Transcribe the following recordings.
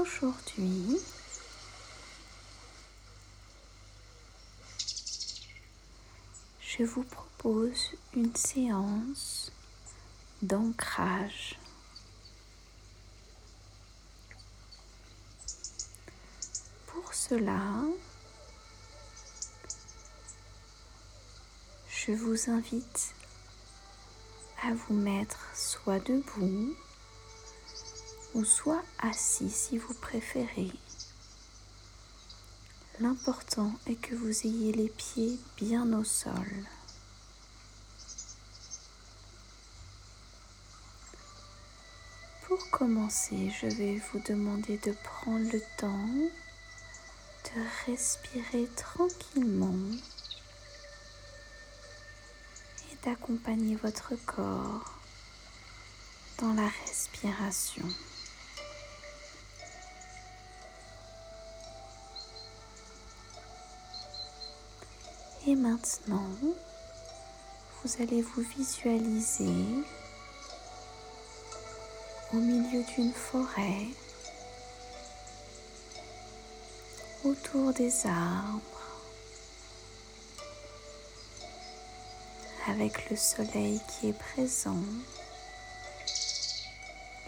Aujourd'hui, je vous propose une séance d'ancrage. Pour cela, je vous invite à vous mettre soit debout ou soit assis si vous préférez. L'important est que vous ayez les pieds bien au sol. Pour commencer, je vais vous demander de prendre le temps de respirer tranquillement et d'accompagner votre corps dans la respiration. Et maintenant, vous allez vous visualiser au milieu d'une forêt, autour des arbres, avec le soleil qui est présent,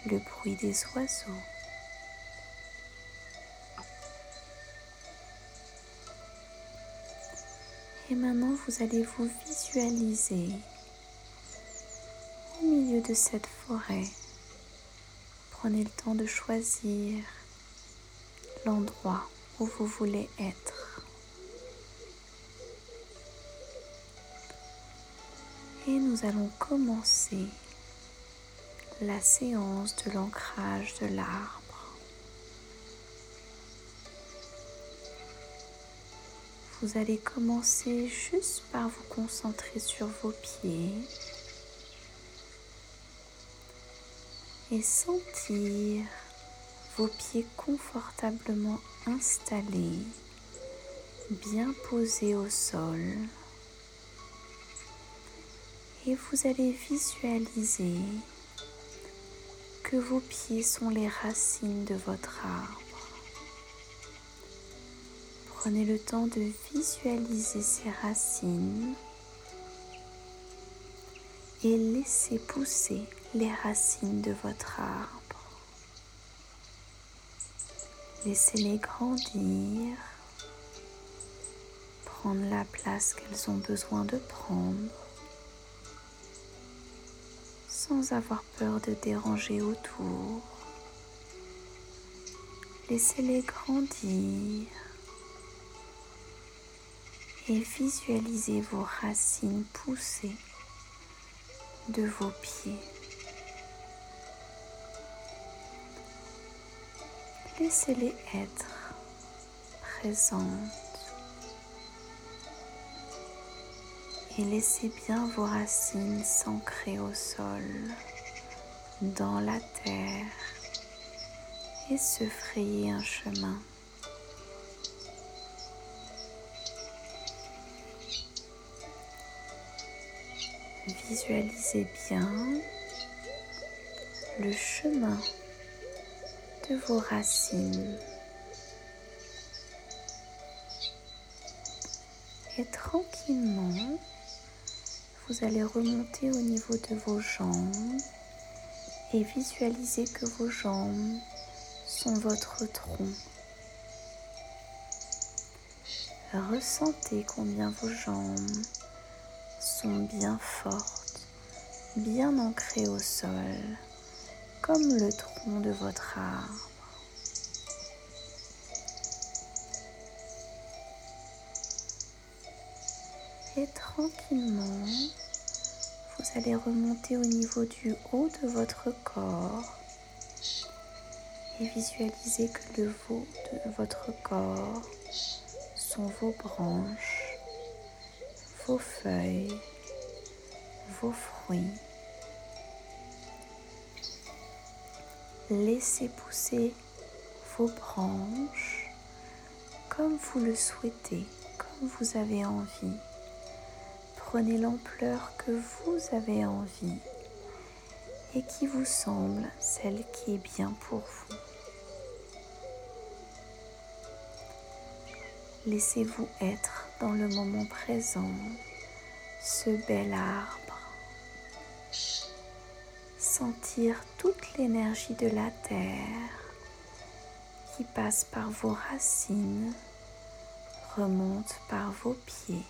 le bruit des oiseaux. Et maintenant, vous allez vous visualiser au milieu de cette forêt. Prenez le temps de choisir l'endroit où vous voulez être. Et nous allons commencer la séance de l'ancrage de l'arbre. Vous allez commencer juste par vous concentrer sur vos pieds et sentir vos pieds confortablement installés, bien posés au sol. Et vous allez visualiser que vos pieds sont les racines de votre arbre. Prenez le temps de visualiser ces racines et laissez pousser les racines de votre arbre. Laissez-les grandir, prendre la place qu'elles ont besoin de prendre sans avoir peur de déranger autour. Laissez-les grandir et visualisez vos racines pousser de vos pieds. Laissez-les être présentes et laissez bien vos racines s'ancrer au sol, dans la terre et se frayer un chemin. Visualisez bien le chemin de vos racines. Et tranquillement, vous allez remonter au niveau de vos jambes et visualisez que vos jambes sont votre tronc. Ressentez combien vos jambes bien fortes, bien ancrées au sol, comme le tronc de votre arbre. Et tranquillement, vous allez remonter au niveau du haut de votre corps et visualiser que le haut de votre corps sont vos branches, vos feuilles, vos fruits. Laissez pousser vos branches comme vous le souhaitez, comme vous avez envie. Prenez l'ampleur que vous avez envie et qui vous semble celle qui est bien pour vous. Laissez-vous être dans le moment présent, ce bel arbre. Sentir toute l'énergie de la terre qui passe par vos racines, remonte par vos pieds,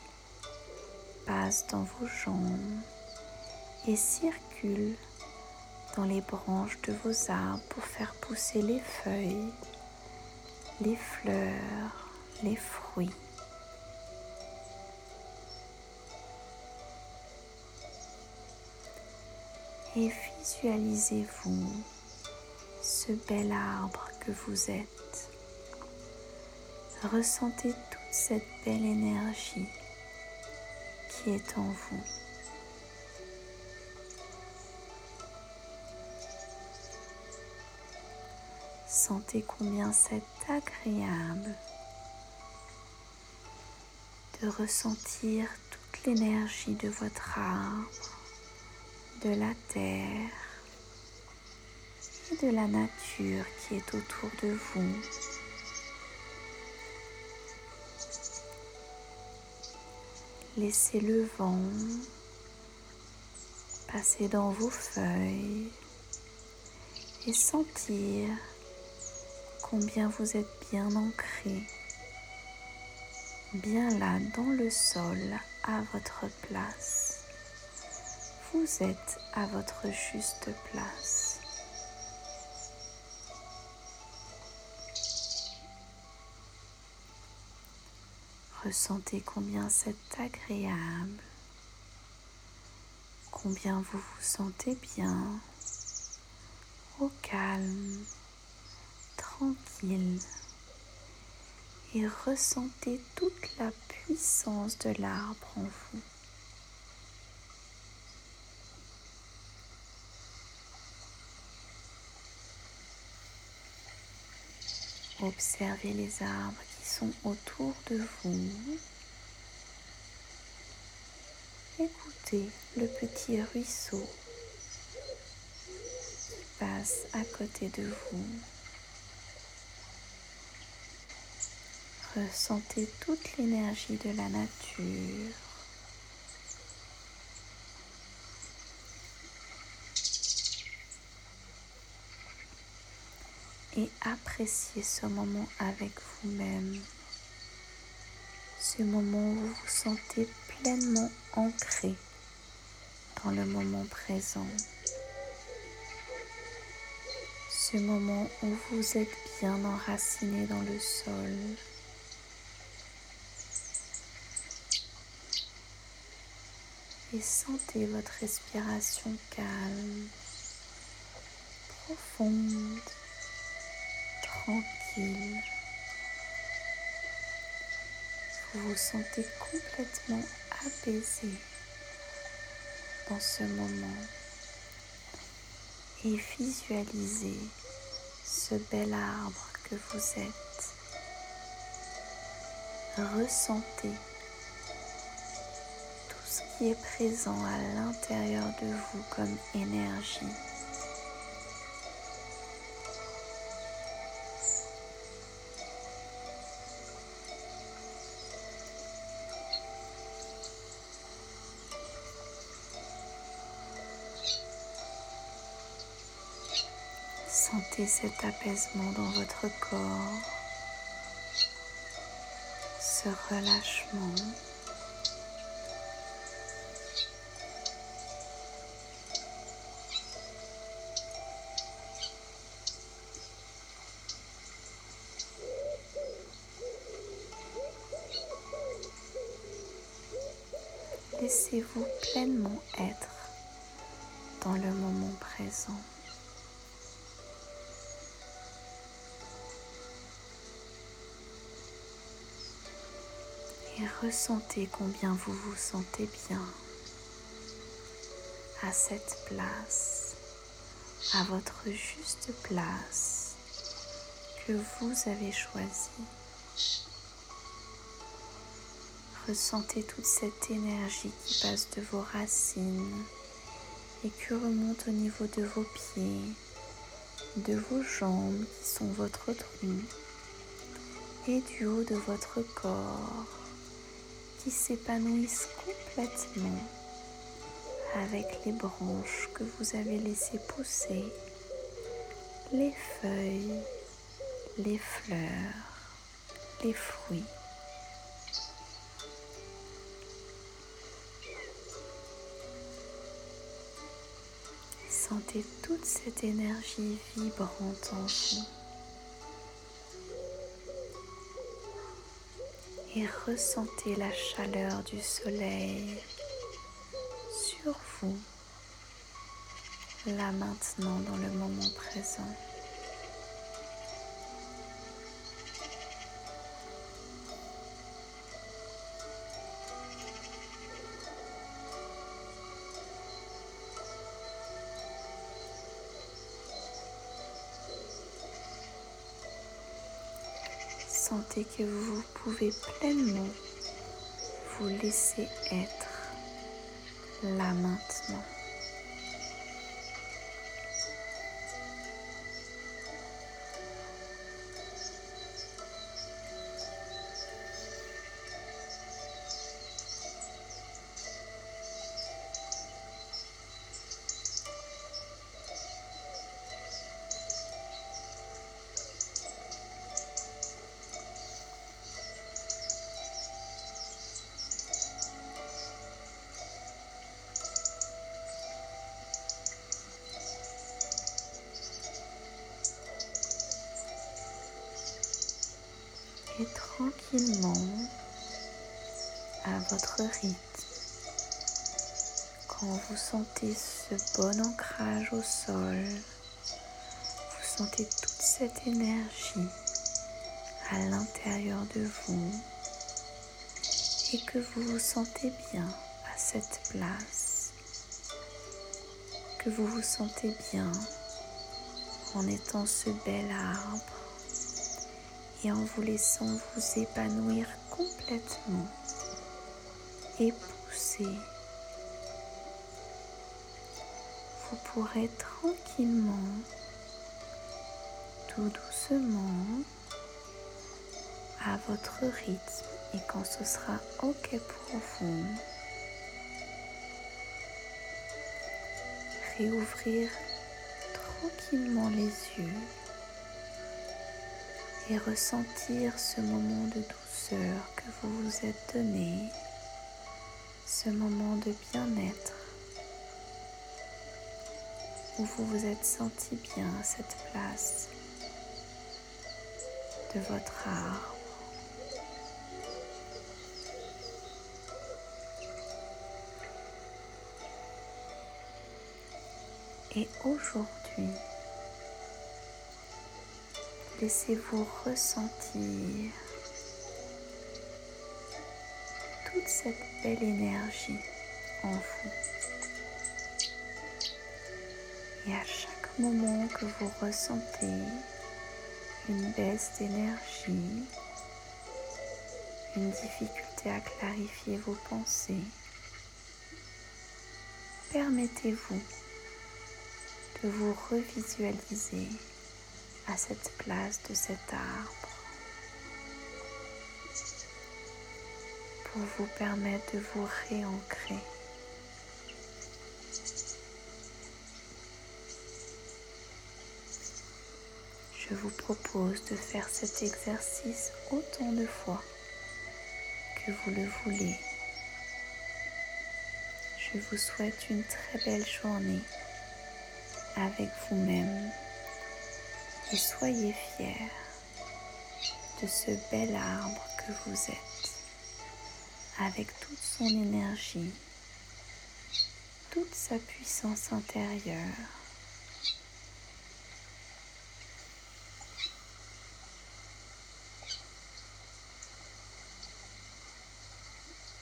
passe dans vos jambes et circule dans les branches de vos arbres pour faire pousser les feuilles, les fleurs, les fruits. Et visualisez-vous ce bel arbre que vous êtes. Ressentez toute cette belle énergie qui est en vous. Sentez combien c'est agréable de ressentir toute l'énergie de votre arbre, de la terre et de la nature qui est autour de vous. Laissez le vent passer dans vos feuilles et sentir combien vous êtes bien ancré, bien là dans le sol à votre place. Vous êtes à votre juste place. Ressentez combien c'est agréable, combien vous vous sentez bien, au calme tranquille et ressentez toute la puissance de l'arbre en vous. Observez les arbres qui sont autour de vous. Écoutez le petit ruisseau qui passe à côté de vous. Ressentez toute l'énergie de la nature. Et appréciez ce moment avec vous-même. Ce moment où vous vous sentez pleinement ancré dans le moment présent. Ce moment où vous êtes bien enraciné dans le sol. et sentez votre respiration calme, profonde, tranquille. Vous vous sentez complètement apaisé dans ce moment et visualisez ce bel arbre que vous êtes. Ressentez qui est présent à l'intérieur de vous comme énergie. Cet apaisement dans votre corps, ce relâchement. Laissez-vous pleinement être dans le moment présent. Et ressentez combien vous vous sentez bien à cette place, à votre juste place que vous avez choisie. Ressentez toute cette énergie qui passe de vos racines et qui remonte au niveau de vos pieds, de vos jambes qui sont votre tronc, et du haut de votre corps s'épanouissent complètement avec les branches que vous avez laissées pousser, les feuilles, les fleurs, les fruits. Sentez toute cette énergie vibrante en vous. Et ressentez la chaleur du soleil sur vous, là maintenant dans le moment présent. Sentez que vous pouvez pleinement vous laisser être là maintenant. À votre rythme. Quand vous sentez ce bon ancrage au sol, vous sentez toute cette énergie à l'intérieur de vous et que vous vous sentez bien à cette place, que vous vous sentez bien en étant ce bel arbre et en vous laissant vous épanouir complètement et pousser, vous pourrez tranquillement, tout doucement, à votre rythme et quand ce sera OK pour vous, réouvrir tranquillement les yeux et ressentir ce moment de douceur que vous vous êtes donné, ce moment de bien-être où vous vous êtes senti bien cette place de votre arbre. Et aujourd'hui, Laissez-vous ressentir toute cette belle énergie en vous. Et à chaque moment que vous ressentez une baisse d'énergie, une difficulté à clarifier vos pensées, permettez-vous de vous revisualiser à cette place de cet arbre pour vous permettre de vous réancrer. Je vous propose de faire cet exercice autant de fois que vous le voulez. Je vous souhaite une très belle journée avec vous-même soyez fiers de ce bel arbre que vous êtes, avec toute son énergie, toute sa puissance intérieure